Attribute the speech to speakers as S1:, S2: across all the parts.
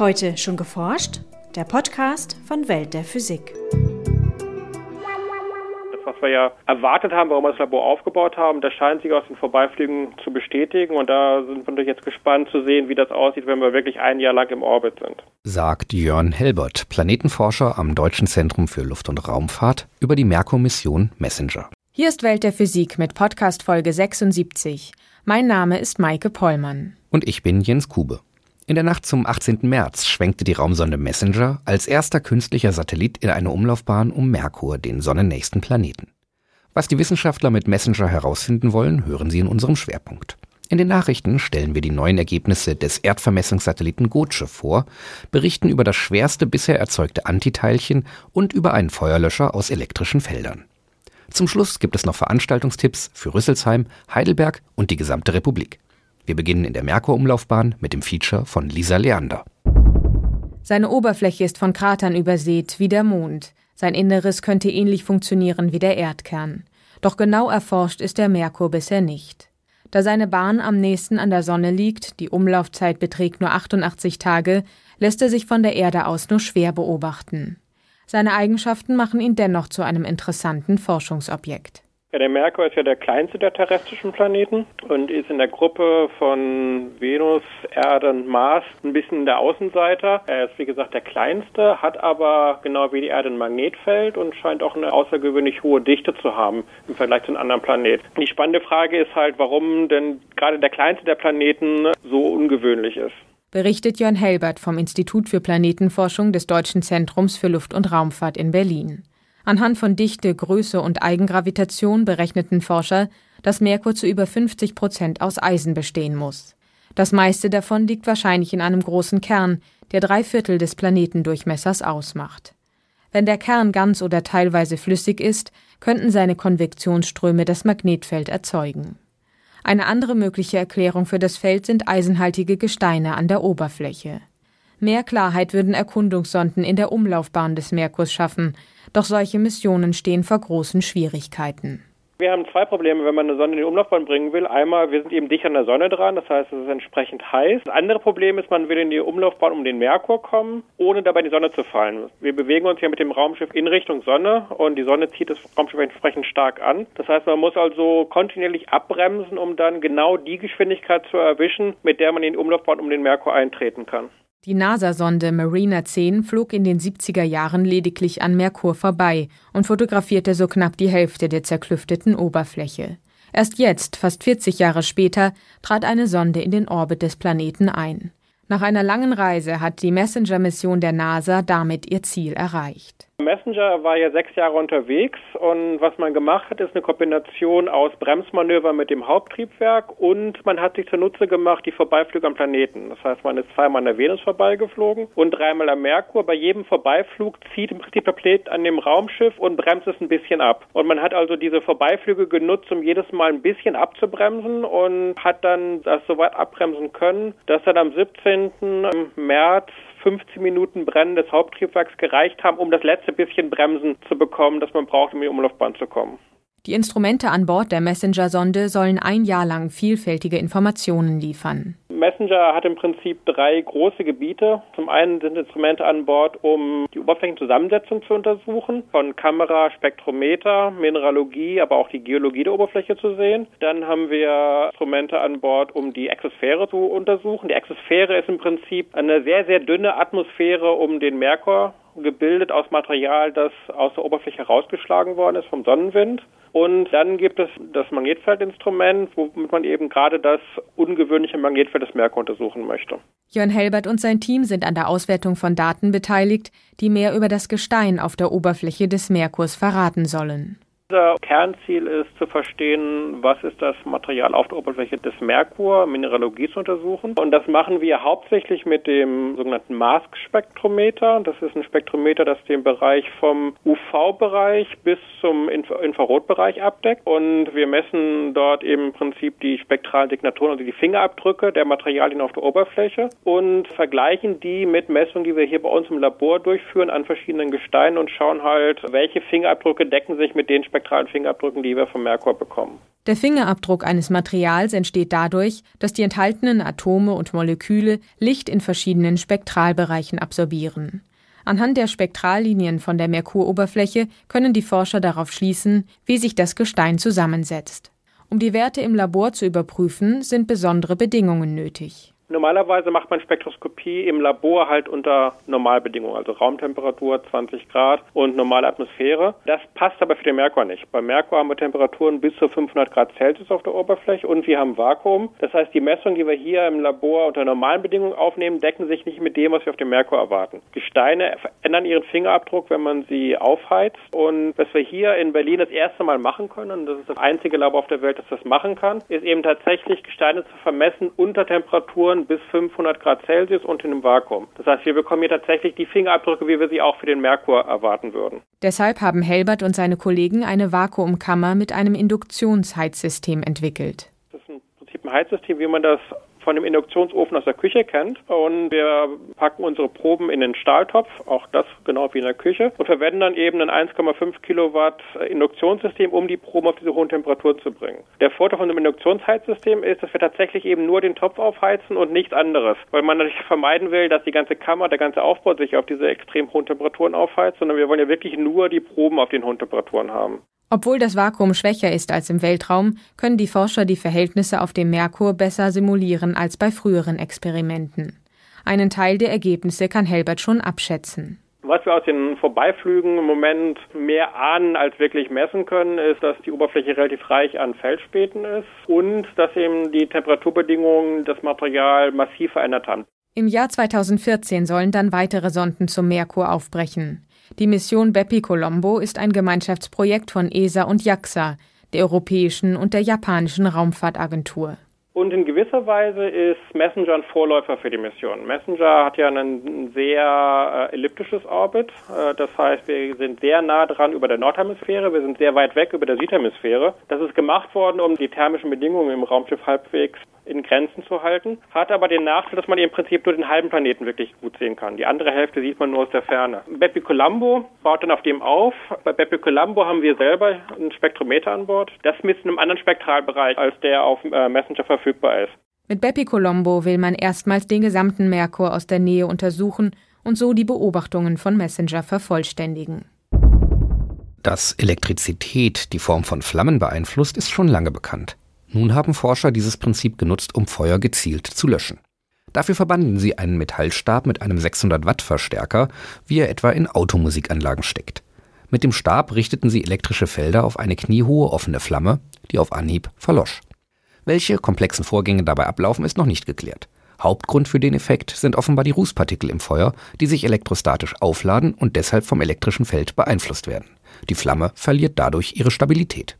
S1: Heute schon geforscht? Der Podcast von Welt der Physik.
S2: Das, was wir ja erwartet haben, warum wir das Labor aufgebaut haben, das scheint sich aus den Vorbeiflügen zu bestätigen. Und da sind wir natürlich jetzt gespannt zu sehen, wie das aussieht, wenn wir wirklich ein Jahr lang im Orbit sind.
S3: Sagt Jörn Helbert, Planetenforscher am Deutschen Zentrum für Luft- und Raumfahrt, über die Merkur-Mission Messenger.
S1: Hier ist Welt der Physik mit Podcast Folge 76. Mein Name ist Maike Pollmann.
S3: Und ich bin Jens Kube. In der Nacht zum 18. März schwenkte die Raumsonde Messenger als erster künstlicher Satellit in eine Umlaufbahn um Merkur, den sonnennächsten Planeten. Was die Wissenschaftler mit Messenger herausfinden wollen, hören Sie in unserem Schwerpunkt. In den Nachrichten stellen wir die neuen Ergebnisse des Erdvermessungssatelliten Gotsche vor, berichten über das schwerste bisher erzeugte Antiteilchen und über einen Feuerlöscher aus elektrischen Feldern. Zum Schluss gibt es noch Veranstaltungstipps für Rüsselsheim, Heidelberg und die gesamte Republik. Wir beginnen in der Merkur-Umlaufbahn mit dem Feature von Lisa Leander.
S1: Seine Oberfläche ist von Kratern übersät, wie der Mond. Sein Inneres könnte ähnlich funktionieren wie der Erdkern. Doch genau erforscht ist der Merkur bisher nicht. Da seine Bahn am nächsten an der Sonne liegt, die Umlaufzeit beträgt nur 88 Tage, lässt er sich von der Erde aus nur schwer beobachten. Seine Eigenschaften machen ihn dennoch zu einem interessanten Forschungsobjekt.
S2: Ja, der Merkur ist ja der kleinste der terrestrischen Planeten und ist in der Gruppe von Venus, Erde und Mars ein bisschen der Außenseiter. Er ist wie gesagt der kleinste, hat aber genau wie die Erde ein Magnetfeld und scheint auch eine außergewöhnlich hohe Dichte zu haben im Vergleich zu einem anderen Planeten. Die spannende Frage ist halt, warum denn gerade der kleinste der Planeten so ungewöhnlich ist
S1: berichtet Jörn Helbert vom Institut für Planetenforschung des Deutschen Zentrums für Luft- und Raumfahrt in Berlin. Anhand von Dichte, Größe und Eigengravitation berechneten Forscher, dass Merkur zu über 50 Prozent aus Eisen bestehen muss. Das meiste davon liegt wahrscheinlich in einem großen Kern, der drei Viertel des Planetendurchmessers ausmacht. Wenn der Kern ganz oder teilweise flüssig ist, könnten seine Konvektionsströme das Magnetfeld erzeugen. Eine andere mögliche Erklärung für das Feld sind eisenhaltige Gesteine an der Oberfläche. Mehr Klarheit würden Erkundungssonden in der Umlaufbahn des Merkurs schaffen, doch solche Missionen stehen vor großen Schwierigkeiten.
S2: Wir haben zwei Probleme, wenn man eine Sonne in die Umlaufbahn bringen will. Einmal, wir sind eben dicht an der Sonne dran, das heißt, es ist entsprechend heiß. Das andere Problem ist, man will in die Umlaufbahn um den Merkur kommen, ohne dabei in die Sonne zu fallen. Wir bewegen uns ja mit dem Raumschiff in Richtung Sonne und die Sonne zieht das Raumschiff entsprechend stark an. Das heißt, man muss also kontinuierlich abbremsen, um dann genau die Geschwindigkeit zu erwischen, mit der man in die Umlaufbahn um den Merkur eintreten kann.
S1: Die NASA-Sonde Mariner 10 flog in den 70er Jahren lediglich an Merkur vorbei und fotografierte so knapp die Hälfte der zerklüfteten Oberfläche. Erst jetzt, fast 40 Jahre später, trat eine Sonde in den Orbit des Planeten ein. Nach einer langen Reise hat die Messenger-Mission der NASA damit ihr Ziel erreicht.
S2: Messenger war ja sechs Jahre unterwegs und was man gemacht hat, ist eine Kombination aus Bremsmanöver mit dem Haupttriebwerk und man hat sich zunutze gemacht die Vorbeiflüge am Planeten. Das heißt, man ist zweimal an der Venus vorbeigeflogen und dreimal am Merkur. Bei jedem Vorbeiflug zieht im Prinzip der Planet an dem Raumschiff und bremst es ein bisschen ab. Und man hat also diese Vorbeiflüge genutzt, um jedes Mal ein bisschen abzubremsen und hat dann das so weit abbremsen können, dass dann am 17. März 15 Minuten Brennen des Haupttriebwerks gereicht haben, um das letzte bisschen Bremsen zu bekommen, das man braucht, um in die Umlaufbahn zu kommen.
S1: Die Instrumente an Bord der Messenger-Sonde sollen ein Jahr lang vielfältige Informationen liefern.
S2: Messenger hat im Prinzip drei große Gebiete. Zum einen sind Instrumente an Bord, um die Oberflächenzusammensetzung zu untersuchen, von Kamera, Spektrometer, Mineralogie, aber auch die Geologie der Oberfläche zu sehen. Dann haben wir Instrumente an Bord, um die Exosphäre zu untersuchen. Die Exosphäre ist im Prinzip eine sehr, sehr dünne Atmosphäre um den Merkur gebildet aus Material, das aus der Oberfläche herausgeschlagen worden ist vom Sonnenwind. Und dann gibt es das Magnetfeldinstrument, womit man eben gerade das ungewöhnliche Magnetfeld des Merkur untersuchen möchte.
S1: Jörn Helbert und sein Team sind an der Auswertung von Daten beteiligt, die mehr über das Gestein auf der Oberfläche des Merkurs verraten sollen.
S2: Unser Kernziel ist zu verstehen, was ist das Material auf der Oberfläche des Merkur, Mineralogie zu untersuchen. Und das machen wir hauptsächlich mit dem sogenannten Mask-Spektrometer. Das ist ein Spektrometer, das den Bereich vom UV-Bereich bis zum Infra Infrarotbereich abdeckt. Und wir messen dort eben im Prinzip die spektralen Signaturen, also die Fingerabdrücke der Materialien auf der Oberfläche und vergleichen die mit Messungen, die wir hier bei uns im Labor durchführen an verschiedenen Gesteinen und schauen halt, welche Fingerabdrücke decken sich mit den spektralen Fingerabdrücken, die wir vom Merkur bekommen.
S1: Der Fingerabdruck eines Materials entsteht dadurch, dass die enthaltenen Atome und Moleküle Licht in verschiedenen Spektralbereichen absorbieren. Anhand der Spektrallinien von der Merkuroberfläche können die Forscher darauf schließen, wie sich das Gestein zusammensetzt. Um die Werte im Labor zu überprüfen, sind besondere Bedingungen nötig.
S2: Normalerweise macht man Spektroskopie im Labor halt unter Normalbedingungen, also Raumtemperatur 20 Grad und normale Atmosphäre. Das passt aber für den Merkur nicht. Beim Merkur haben wir Temperaturen bis zu 500 Grad Celsius auf der Oberfläche und wir haben Vakuum. Das heißt, die Messungen, die wir hier im Labor unter normalen Bedingungen aufnehmen, decken sich nicht mit dem, was wir auf dem Merkur erwarten. Gesteine verändern ihren Fingerabdruck, wenn man sie aufheizt. Und was wir hier in Berlin das erste Mal machen können, und das ist das einzige Labor auf der Welt, das das machen kann, ist eben tatsächlich Gesteine zu vermessen unter Temperaturen Temperaturen bis 500 Grad Celsius und in einem Vakuum. Das heißt, wir bekommen hier tatsächlich die Fingerabdrücke, wie wir sie auch für den Merkur erwarten würden.
S1: Deshalb haben Helbert und seine Kollegen eine Vakuumkammer mit einem Induktionsheizsystem entwickelt.
S2: Das ist im Prinzip ein Heizsystem, wie man das von dem Induktionsofen aus der Küche kennt. Und wir packen unsere Proben in den Stahltopf, auch das genau wie in der Küche, und verwenden dann eben ein 1,5 Kilowatt Induktionssystem, um die Proben auf diese hohen Temperaturen zu bringen. Der Vorteil von dem Induktionsheizsystem ist, dass wir tatsächlich eben nur den Topf aufheizen und nichts anderes, weil man natürlich vermeiden will, dass die ganze Kammer, der ganze Aufbau sich auf diese extrem hohen Temperaturen aufheizt, sondern wir wollen ja wirklich nur die Proben auf den hohen Temperaturen haben.
S1: Obwohl das Vakuum schwächer ist als im Weltraum, können die Forscher die Verhältnisse auf dem Merkur besser simulieren als bei früheren Experimenten. Einen Teil der Ergebnisse kann Helbert schon abschätzen.
S2: Was wir aus den Vorbeiflügen im Moment mehr ahnen als wirklich messen können, ist, dass die Oberfläche relativ reich an Feldspäten ist und dass eben die Temperaturbedingungen das Material massiv verändert haben.
S1: Im Jahr 2014 sollen dann weitere Sonden zum Merkur aufbrechen. Die Mission Bepi Colombo ist ein Gemeinschaftsprojekt von ESA und JAXA, der europäischen und der japanischen Raumfahrtagentur.
S2: Und in gewisser Weise ist Messenger ein Vorläufer für die Mission. Messenger hat ja ein sehr äh, elliptisches Orbit. Äh, das heißt, wir sind sehr nah dran über der Nordhemisphäre, wir sind sehr weit weg über der Südhemisphäre. Das ist gemacht worden, um die thermischen Bedingungen im Raumschiff halbwegs in Grenzen zu halten, hat aber den Nachteil, dass man im Prinzip nur den halben Planeten wirklich gut sehen kann. Die andere Hälfte sieht man nur aus der Ferne. Bepi Colombo baut dann auf dem auf. Bei Bepi Colombo haben wir selber ein Spektrometer an Bord. Das misst in einem anderen Spektralbereich, als der auf äh, Messenger verfügbar ist.
S1: Mit Bepi Colombo will man erstmals den gesamten Merkur aus der Nähe untersuchen und so die Beobachtungen von Messenger vervollständigen.
S3: Dass Elektrizität die Form von Flammen beeinflusst, ist schon lange bekannt. Nun haben Forscher dieses Prinzip genutzt, um Feuer gezielt zu löschen. Dafür verbanden sie einen Metallstab mit einem 600 Watt Verstärker, wie er etwa in Automusikanlagen steckt. Mit dem Stab richteten sie elektrische Felder auf eine kniehohe offene Flamme, die auf Anhieb verlosch. Welche komplexen Vorgänge dabei ablaufen, ist noch nicht geklärt. Hauptgrund für den Effekt sind offenbar die Rußpartikel im Feuer, die sich elektrostatisch aufladen und deshalb vom elektrischen Feld beeinflusst werden. Die Flamme verliert dadurch ihre Stabilität.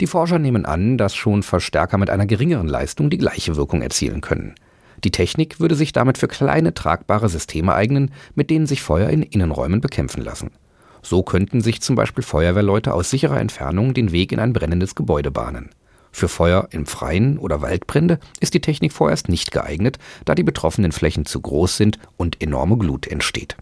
S3: Die Forscher nehmen an, dass schon Verstärker mit einer geringeren Leistung die gleiche Wirkung erzielen können. Die Technik würde sich damit für kleine tragbare Systeme eignen, mit denen sich Feuer in Innenräumen bekämpfen lassen. So könnten sich zum Beispiel Feuerwehrleute aus sicherer Entfernung den Weg in ein brennendes Gebäude bahnen. Für Feuer im Freien oder Waldbrände ist die Technik vorerst nicht geeignet, da die betroffenen Flächen zu groß sind und enorme Glut entsteht.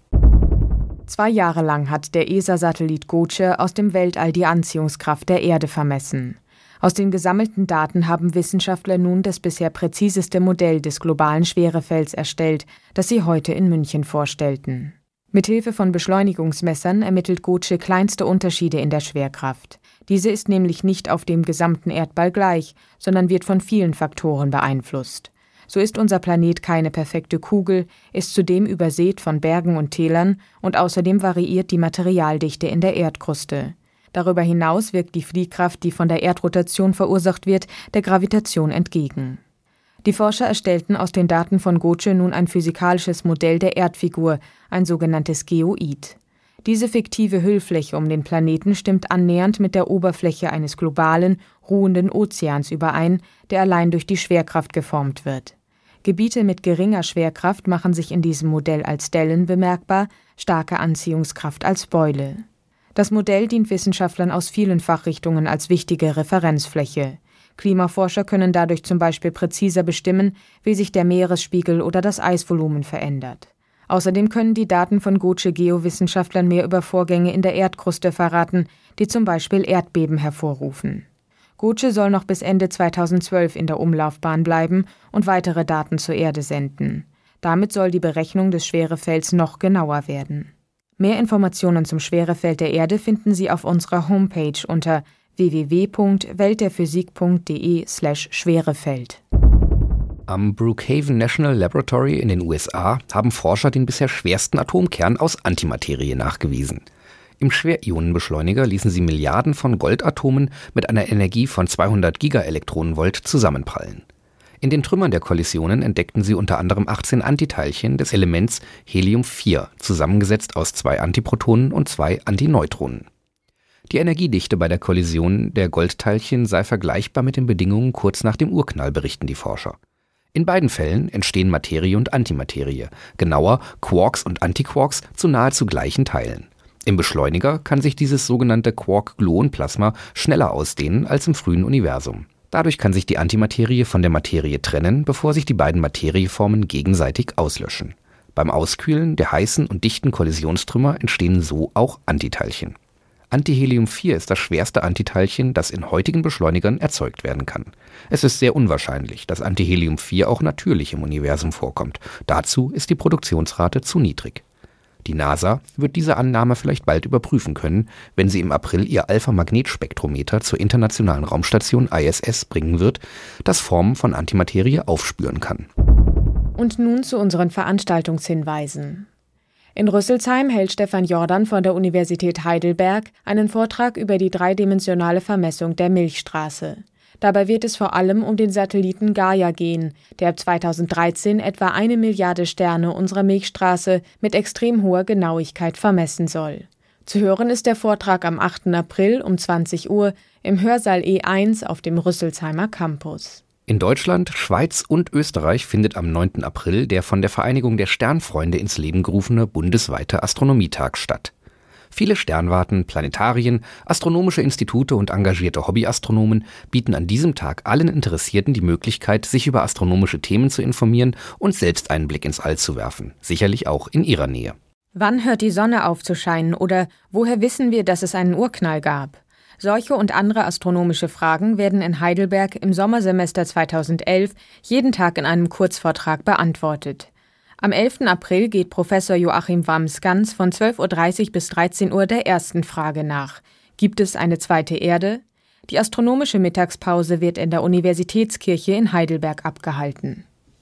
S1: Zwei Jahre lang hat der ESA-Satellit Goce aus dem Weltall die Anziehungskraft der Erde vermessen. Aus den gesammelten Daten haben Wissenschaftler nun das bisher präziseste Modell des globalen Schwerefelds erstellt, das sie heute in München vorstellten. Mithilfe von Beschleunigungsmessern ermittelt Goce kleinste Unterschiede in der Schwerkraft. Diese ist nämlich nicht auf dem gesamten Erdball gleich, sondern wird von vielen Faktoren beeinflusst. So ist unser Planet keine perfekte Kugel, ist zudem übersät von Bergen und Tälern und außerdem variiert die Materialdichte in der Erdkruste. Darüber hinaus wirkt die Fliehkraft, die von der Erdrotation verursacht wird, der Gravitation entgegen. Die Forscher erstellten aus den Daten von Goce nun ein physikalisches Modell der Erdfigur, ein sogenanntes Geoid. Diese fiktive Hüllfläche um den Planeten stimmt annähernd mit der Oberfläche eines globalen, ruhenden Ozeans überein, der allein durch die Schwerkraft geformt wird. Gebiete mit geringer Schwerkraft machen sich in diesem Modell als Dellen bemerkbar, starke Anziehungskraft als Beule. Das Modell dient Wissenschaftlern aus vielen Fachrichtungen als wichtige Referenzfläche. Klimaforscher können dadurch zum Beispiel präziser bestimmen, wie sich der Meeresspiegel oder das Eisvolumen verändert. Außerdem können die Daten von Gotsche Geowissenschaftlern mehr über Vorgänge in der Erdkruste verraten, die zum Beispiel Erdbeben hervorrufen. Gotsche soll noch bis Ende 2012 in der Umlaufbahn bleiben und weitere Daten zur Erde senden. Damit soll die Berechnung des Schwerefelds noch genauer werden. Mehr Informationen zum Schwerefeld der Erde finden Sie auf unserer Homepage unter www.weltderphysik.de/schwerefeld.
S3: Am Brookhaven National Laboratory in den USA haben Forscher den bisher schwersten Atomkern aus Antimaterie nachgewiesen. Im Schwerionenbeschleuniger ließen sie Milliarden von Goldatomen mit einer Energie von 200 Gigaelektronenvolt zusammenprallen. In den Trümmern der Kollisionen entdeckten sie unter anderem 18 Antiteilchen des Elements Helium-4, zusammengesetzt aus zwei Antiprotonen und zwei Antineutronen. Die Energiedichte bei der Kollision der Goldteilchen sei vergleichbar mit den Bedingungen kurz nach dem Urknall, berichten die Forscher. In beiden Fällen entstehen Materie und Antimaterie, genauer Quarks und Antiquarks zu nahezu gleichen Teilen. Im Beschleuniger kann sich dieses sogenannte Quark-Gluon-Plasma schneller ausdehnen als im frühen Universum. Dadurch kann sich die Antimaterie von der Materie trennen, bevor sich die beiden Materieformen gegenseitig auslöschen. Beim Auskühlen der heißen und dichten Kollisionstrümmer entstehen so auch Antiteilchen. Antihelium-4 ist das schwerste Antiteilchen, das in heutigen Beschleunigern erzeugt werden kann. Es ist sehr unwahrscheinlich, dass Antihelium-4 auch natürlich im Universum vorkommt. Dazu ist die Produktionsrate zu niedrig. Die NASA wird diese Annahme vielleicht bald überprüfen können, wenn sie im April ihr Alpha-Magnetspektrometer zur internationalen Raumstation ISS bringen wird, das Formen von Antimaterie aufspüren kann.
S1: Und nun zu unseren Veranstaltungshinweisen. In Rüsselsheim hält Stefan Jordan von der Universität Heidelberg einen Vortrag über die dreidimensionale Vermessung der Milchstraße. Dabei wird es vor allem um den Satelliten Gaia gehen, der ab 2013 etwa eine Milliarde Sterne unserer Milchstraße mit extrem hoher Genauigkeit vermessen soll. Zu hören ist der Vortrag am 8. April um 20 Uhr im Hörsaal E1 auf dem Rüsselsheimer Campus.
S3: In Deutschland, Schweiz und Österreich findet am 9. April der von der Vereinigung der Sternfreunde ins Leben gerufene bundesweite Astronomietag statt. Viele Sternwarten, Planetarien, astronomische Institute und engagierte Hobbyastronomen bieten an diesem Tag allen Interessierten die Möglichkeit, sich über astronomische Themen zu informieren und selbst einen Blick ins All zu werfen, sicherlich auch in ihrer Nähe.
S1: Wann hört die Sonne auf zu scheinen oder woher wissen wir, dass es einen Urknall gab? Solche und andere astronomische Fragen werden in Heidelberg im Sommersemester 2011 jeden Tag in einem Kurzvortrag beantwortet. Am 11. April geht Professor Joachim Wamsgans von 12.30 Uhr bis 13 Uhr der ersten Frage nach. Gibt es eine zweite Erde? Die astronomische Mittagspause wird in der Universitätskirche in Heidelberg abgehalten.